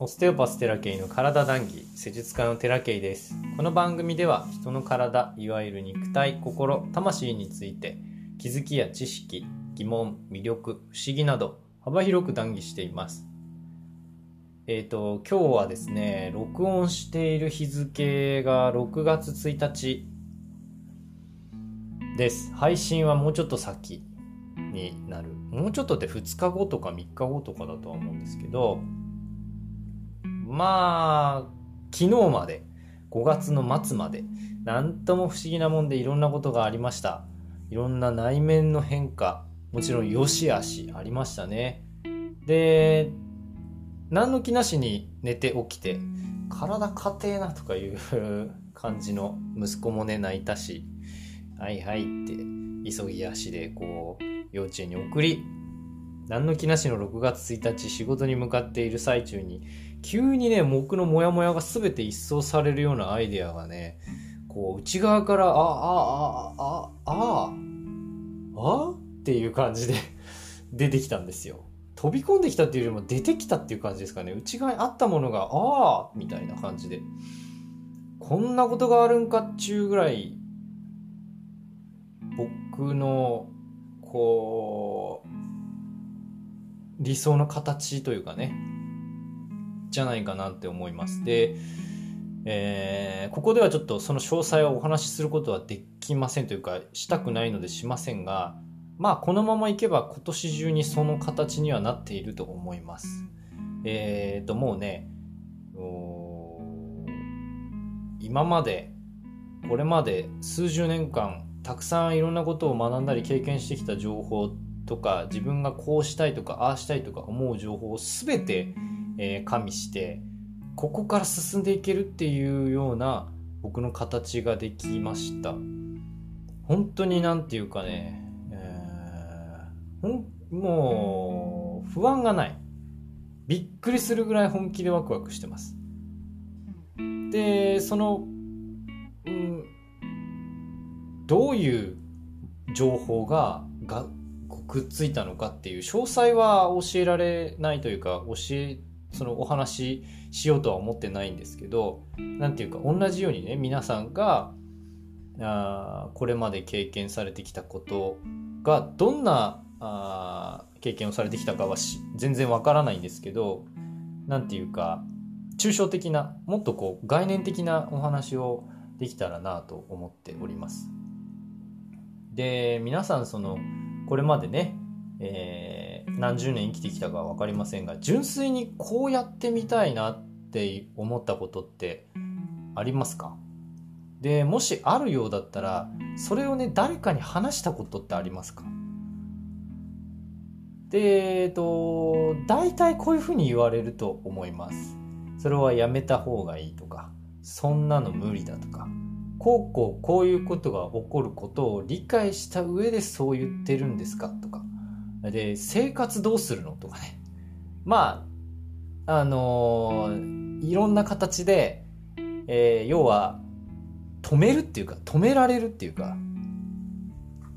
オステオパステラケイの体談義施術家のテラケイです。この番組では人の体いわゆる肉体心魂について気づきや知識疑問魅力不思議など幅広く談義しています。えっ、ー、と今日はですね録音している日付が6月1日です。配信はもうちょっと先になる。もうちょっとで2日後とか3日後とかだとは思うんですけどまあ、昨日まで、5月の末まで、なんとも不思議なもんでいろんなことがありました。いろんな内面の変化、もちろん良し悪しありましたね。で、何の気なしに寝て起きて、体硬えなとかいう感じの息子もね、泣いたし、はいはいって急ぎ足でこう、幼稚園に送り、何の気なしの6月1日仕事に向かっている最中に急にね僕のモヤモヤが全て一掃されるようなアイデアがねこう内側からあああああああっていう感じで 出てきたんですよ。飛び込んできたっていうよりも出てきたっていう感じですかね。内側にあったものがああみたいな感じで。こんなことがあるんかっちゅうぐらい僕のこう理想の形というかね。じゃないかなって思います。で、えー、ここではちょっとその詳細をお話しすることはできませんというかしたくないのでしませんがまあこのままいけば今年中にその形にはなっていると思います。えーともうね今までこれまで数十年間たくさんいろんなことを学んだり経験してきた情報とか自分がこうしたいとかああしたいとか思う情報を全て、えー、加味してここから進んでいけるっていうような僕の形ができました。本当に何て言うかね、えー、もう不安がない。びっくりするぐらい本気でワクワクしてます。でその、うん、どういう情報ががくっついたのかっていう詳細は教えられないというか教えそのお話ししようとは思ってないんですけど何ていうか同じようにね皆さんがあこれまで経験されてきたことがどんなあ経験をされてきたかは全然わからないんですけど何ていうか抽象的なもっとこう概念的なお話をできたらなと思っております。で皆さんそのこれまでね、えー、何十年生きてきたか分かりませんが純粋にこうやってみたいなって思ったことってありますか？でもしあるようだったらそれをね誰かに話したことってありますか？でえっと大体こういうふうに言われると思います。それはやめた方がいいとかそんなの無理だとかこうこうこういうことが起こることを理解した上でそう言ってるんですかとかで生活どうするの？とかね。まああのー、いろんな形で、えー、要は止めるっていうか止められるっていうか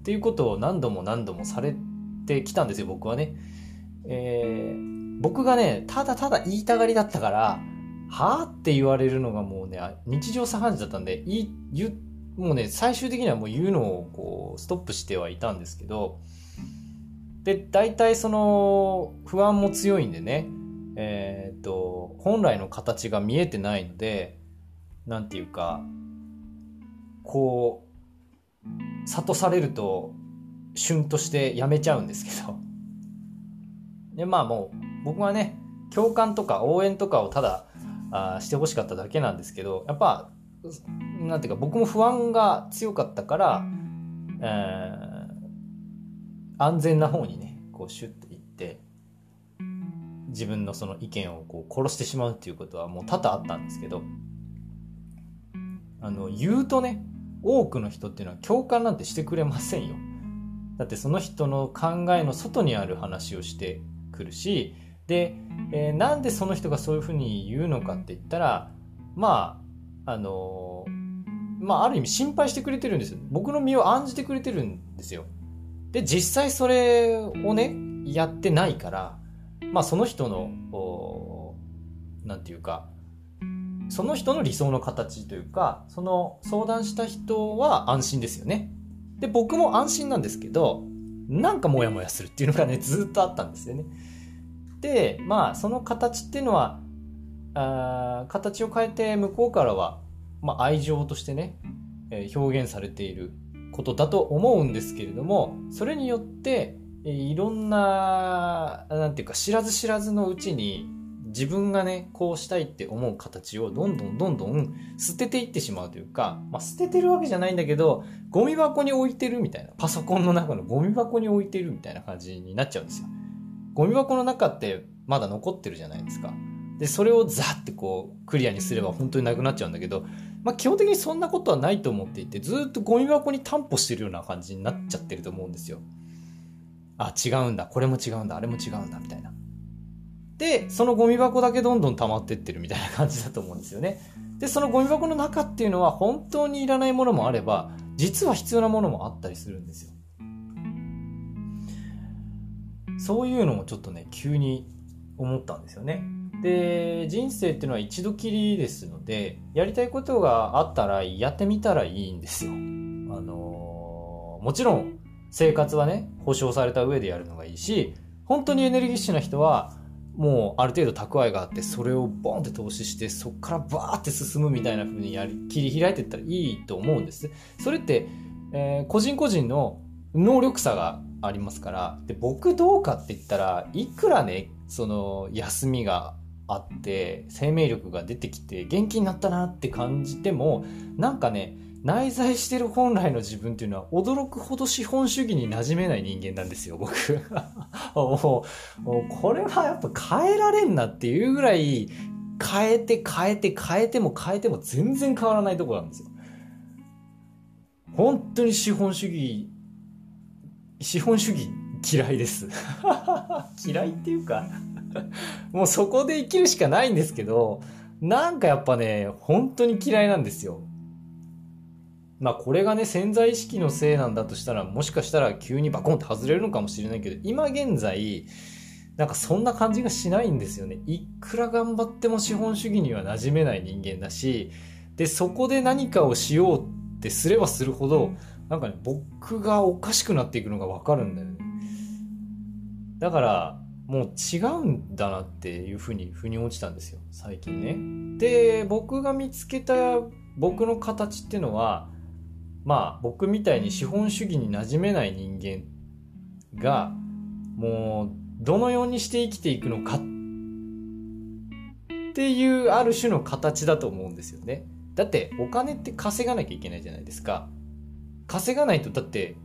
っていうことを何度も何度もされてきたんですよ僕はね、えー、僕がねただただ言いたがりだったからはあって言われるのがもうね、日常茶飯事だったんで、い言もうね、最終的にはもう言うのをこう、ストップしてはいたんですけど、で、大体その、不安も強いんでね、えー、っと、本来の形が見えてないので、なんていうか、こう、諭されると、旬としてやめちゃうんですけど。で、まあもう、僕はね、共感とか応援とかをただあしてほしかっただけなんですけどやっぱなんていうか僕も不安が強かったから、えー、安全な方にねこうシュッていって自分のその意見をこう殺してしまうっていうことはもう多々あったんですけどあの言うとね多くの人っていうのは共感なんてしてくれませんよ。だってその人の考えの外にある話をしてくるしで、えー、なんでその人がそういうふうに言うのかって言ったらまああのー、まあある意味心配してくれてるんですよ。僕の身を案じてくれてるんですよ。で実際それをねやってないからまあその人のなんていうかその人の理想の形というかその相談した人は安心ですよね。で僕も安心なんですけどなんかモヤモヤするっていうのがねずっとあったんですよね。でまあその形っていうのはあ形を変えて向こうからは、まあ、愛情としてね、えー、表現されていることだと思うんですけれどもそれによっていろんななんていうか知らず知らずのうちに自分がねこうしたいって思う形をどんどんどんどん捨てていってしまうというか、まあ、捨ててるわけじゃないんだけどゴミ箱に置いてるみたいなパソコンの中のゴミ箱に置いてるみたいな感じになっちゃうんですよ。ゴミ箱の中ってまだ残ってるじゃないですか。でそれをザッてこうクリアにすれば本当になくなっちゃうんだけど、まあ、基本的にそんなことはないと思っていてずっとゴミ箱に担保してるような感じになっちゃってると思うんですよ。あ違うんだ。これも違うんだ。あれも違うんだ。みたいな。でそのゴミ箱だけどんどん溜まってってるみたいな感じだと思うんですよね。でそのゴミ箱の中っていうのは本当にいらないものもあれば実は必要なものもあったりするんですよ。そういうのもちょっとね急に思ったんですよねで人生っていうのは一度きりですのでやりたいことがあったらやってみたらいいんですよ。あのもちろん生活はね保証された上でやるのがいいし本当にエネルギッシュな人はもうある程度蓄えがあってそれをボンって投資してそこからバーって進むみたいな風にやり切り開いていったらいいと思うんです。それって、えー、個人個人の能力差がありますからで僕どうかって言ったらいくらねその休みがあって生命力が出てきて元気になったなって感じてもなんかね内在してる本来の自分っていうのは驚くほど資本主義に馴染めない人間なんですよ僕。もうこれはやっぱ変えられんなっていうぐらい変えて変えて変えても変えても全然変わらないとこなんですよ。本当に資本主義資本主義嫌いです。嫌いっていうか もうそこで生きるしかないんですけど、なんかやっぱね、本当に嫌いなんですよ。まあこれがね、潜在意識のせいなんだとしたら、もしかしたら急にバコンって外れるのかもしれないけど、今現在、なんかそんな感じがしないんですよね。いくら頑張っても資本主義には馴染めない人間だし、で、そこで何かをしようってすればするほど、なんかね、僕がおかしくなっていくのがわかるんだよね。だから、もう違うんだなっていうふうに腑に落ちたんですよ最近ね。で僕が見つけた僕の形っていうのはまあ僕みたいに資本主義に馴染めない人間がもうどのようにして生きていくのかっていうある種の形だと思うんですよね。だってお金って稼がなきゃいけないじゃないですか。稼がないとだって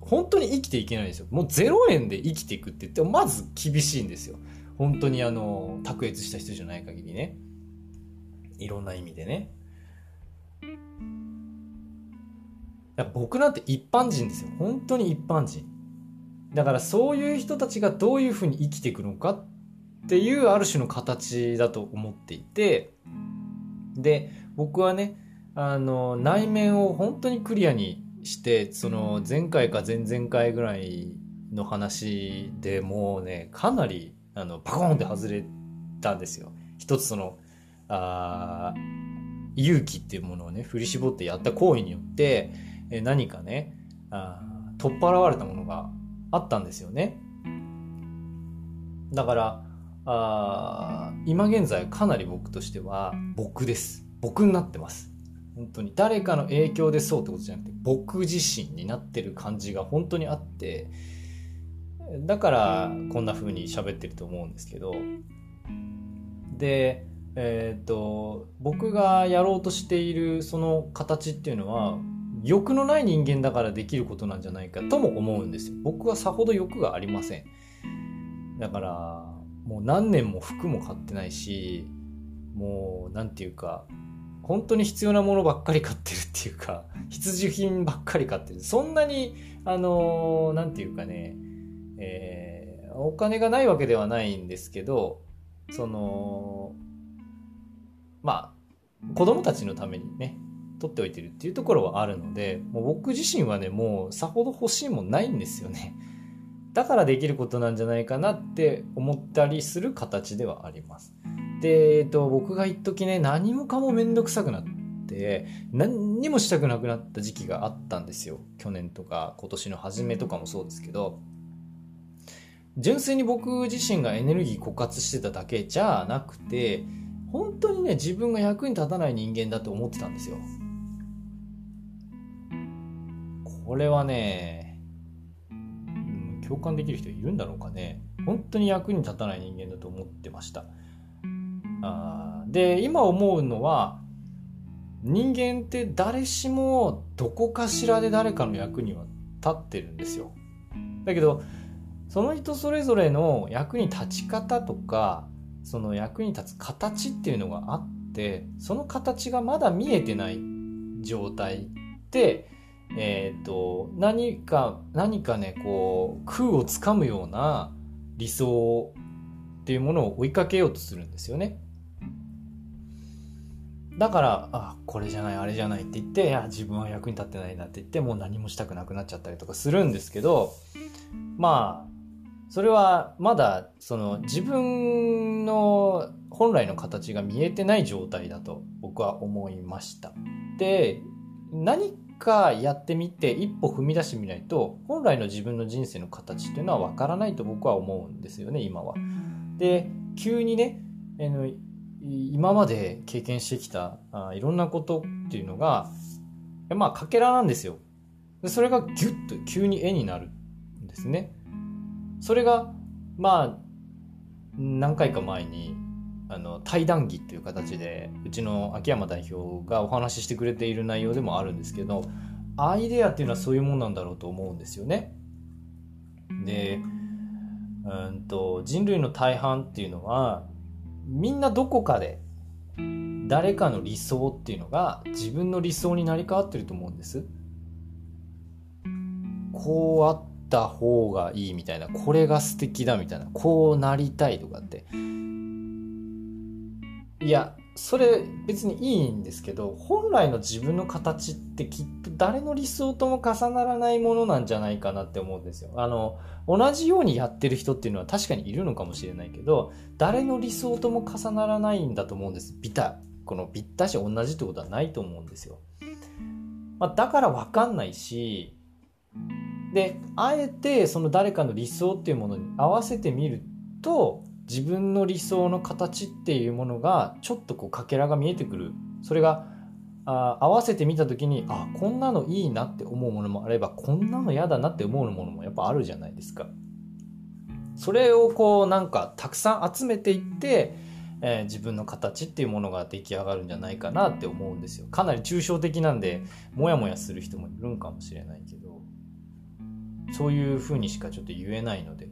本当に生きていけないんですよ。もう0円で生きていくって言っても、まず厳しいんですよ。本当にあの、卓越した人じゃない限りね。いろんな意味でね。僕なんて一般人ですよ。本当に一般人。だからそういう人たちがどういうふうに生きていくのかっていうある種の形だと思っていて、で、僕はね、あの、内面を本当にクリアにしてその前回か前々回ぐらいの話でもうねかなりあのパコーンって外れたんですよ。一つそのあ勇気っていうものをね振り絞ってやった行為によってえ何かねあ取っ払われたものがあったんですよね。だからあ今現在かなり僕としては僕です。僕になってます。本当に。誰かの影響でそうってことじゃなくて僕自身になってる感じが本当にあってだからこんな風に喋ってると思うんですけど。でえっ、ー、と僕がやろうとしているその形っていうのは欲のない人間だからできることなんじゃないかとも思うんですよ。僕はさほど欲がありません。だからもう何年も服も買ってないしもう何て言うか本当に必要なものばっかり買ってるっていうか、必需品ばっかり買ってる。そんなに、あのー、なんていうかね、えー、お金がないわけではないんですけど、その、まあ、子供たちのためにね、取っておいてるっていうところはあるので、もう僕自身はね、もうさほど欲しいもんないんですよね。だからできることなんじゃないかなって思ったりする形ではあります。で、えっと、僕が一時ね、何もかもめんどくさくなって、何にもしたくなくなった時期があったんですよ。去年とか今年の初めとかもそうですけど、純粋に僕自身がエネルギー枯渇してただけじゃなくて、本当にね、自分が役に立たない人間だと思ってたんですよ。これはね、うん、共感できる人いるんだろうかね。本当に役に立たない人間だと思ってました。あで、今思うのは、人間って誰しもどこかしらで誰かの役には立ってるんですよ。だけど、その人それぞれの役に立ち方とか、その役に立つ形っていうのがあって、その形がまだ見えてない状態って、え、ー、と、何か、何かね、こう、空をつかむような理想っていうものを追いかけようとするんですよね。だから、あ、これじゃない、あれじゃないって言って、いや、自分は役に立ってないなって言って、もう何もしたくなくなっちゃったりとかするんですけど、まあ、それはまだ、その、自分の本来の形が見えてない状態だと僕は思いました。で、何かやってみて一歩踏み出してみないと本来の自分の人生の形っていうのは分からないと僕は思うんですよね今は。で急にねあの今まで経験してきたあいろんなことっていうのがまあかけらなんですよ。でそれがギュッと急に絵になるんですね。それがまあ何回か前にあの対談義っていう形でうちの秋山代表がお話ししてくれている内容でもあるんですけどアイデアっていうのはそういうもんなんだろうと思うんですよね。でうんと人類の大半っていうのはみんなどこかで誰かの理想っていうのが自分の理想になり変わってると思うんです。こうあった方がいいみたいなこれが素敵だみたいなこうなりたいとかっていやそれ別にいいんですけど本来の自分の形ってきっと誰の理想とも重ならないものなんじゃないかなって思うんですよ。あの同じようにやってる人っていうのは確かにいるのかもしれないけど誰の理想とも重ならないんだと思うんです。ビタこのビッタし同じってことはないと思うんですよ。まあ、だから分かんないしであえてその誰かの理想っていうものに合わせてみると自分の理想の形っていうものがちょっとこうかけらが見えてくるそれがあ合わせてみた時にあこんなのいいなって思うものもあればこんなの嫌だなって思うものもやっぱあるじゃないですか。それをこうなんかたくさん集めていって、えー、自分の形っていうものが出来上がるんじゃないかなって思うんですよ。かなり抽象的なんでモヤモヤする人もいるんかもしれないけどそういうふうにしかちょっと言えないので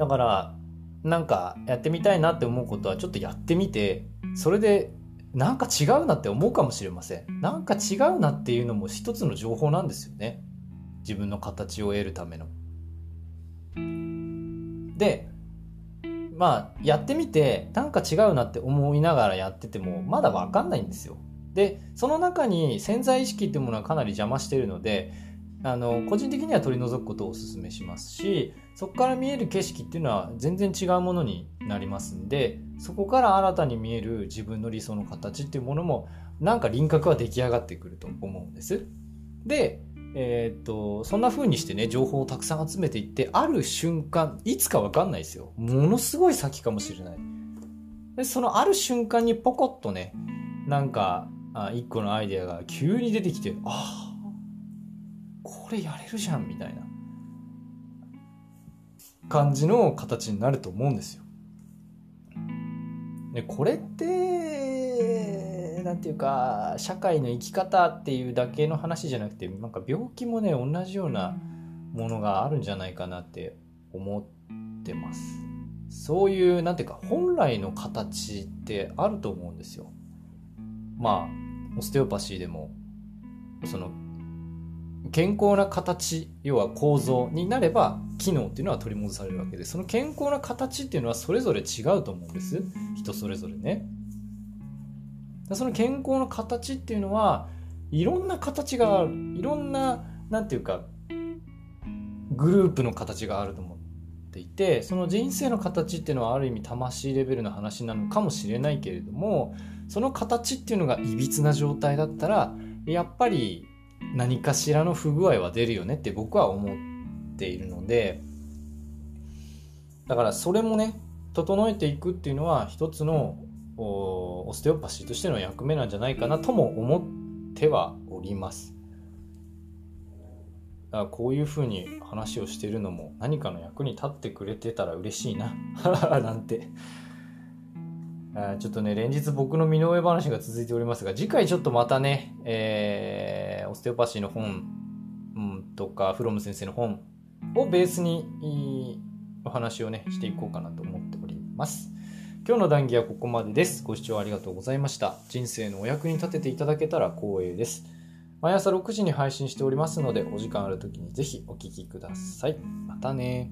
だからなんかやってみたいなって思うことはちょっとやってみてそれでなんか違うなって思うかもしれません。なんか違うなっていうのも一つの情報なんですよね。自分の形を得るための。でまあやってみてなんか違うなって思いながらやっててもまだ分かんないんですよ。でその中に潜在意識っていうものはかなり邪魔してるのであの個人的には取り除くことをお勧めしますしそこから見える景色っていうのは全然違うものになりますんでそこから新たに見える自分の理想の形っていうものもなんか輪郭は出来上がってくると思うんです。で、えー、っとそんな風にしてね情報をたくさん集めていってある瞬間いつか分かんないですよものすごい先かもしれない。でそのある瞬間にポコッとねなんかあ一個のアイデアが急に出てきてああこれやれるじゃんみたいな感じの形になると思うんですよ。でこれってなんていうか社会の生き方っていうだけの話じゃなくてなんか病気もね同じようなものがあるんじゃないかなって思ってます。そういうなんていうか本来の形ってあると思うんですよ。まあオステオパシーでもその健康な形要は構造になれば機能っていうのは取り戻されるわけでその健康な形っていうのはそれぞれ違うと思うんです。人それぞれね。その健康の形っていうのはいろんな形がある。いろんななんていうかグループの形があると思っていてその人生の形っていうのはある意味魂レベルの話なのかもしれないけれどもその形っていうのがいびつな状態だったらやっぱり何かしらの不具合は出るよねって僕は思っているのでだからそれもね整えていくっていうのは一つのオステオパシーとしての役目なんじゃないかなとも思ってはおります。だからこういうふうに話をしてるのも何かの役に立ってくれてたら嬉しいな なんてちょっとね連日僕の身の上話が続いておりますが次回ちょっとまたね、えー、オステオパシーの本、うん、とかフロム先生の本をベースにお話をねしていこうかなと思っております。今日の談義はここまでです。ご視聴ありがとうございました。人生のお役に立てていただけたら光栄です。毎朝6時に配信しておりますので、お時間ある時にぜひお聴きください。またね。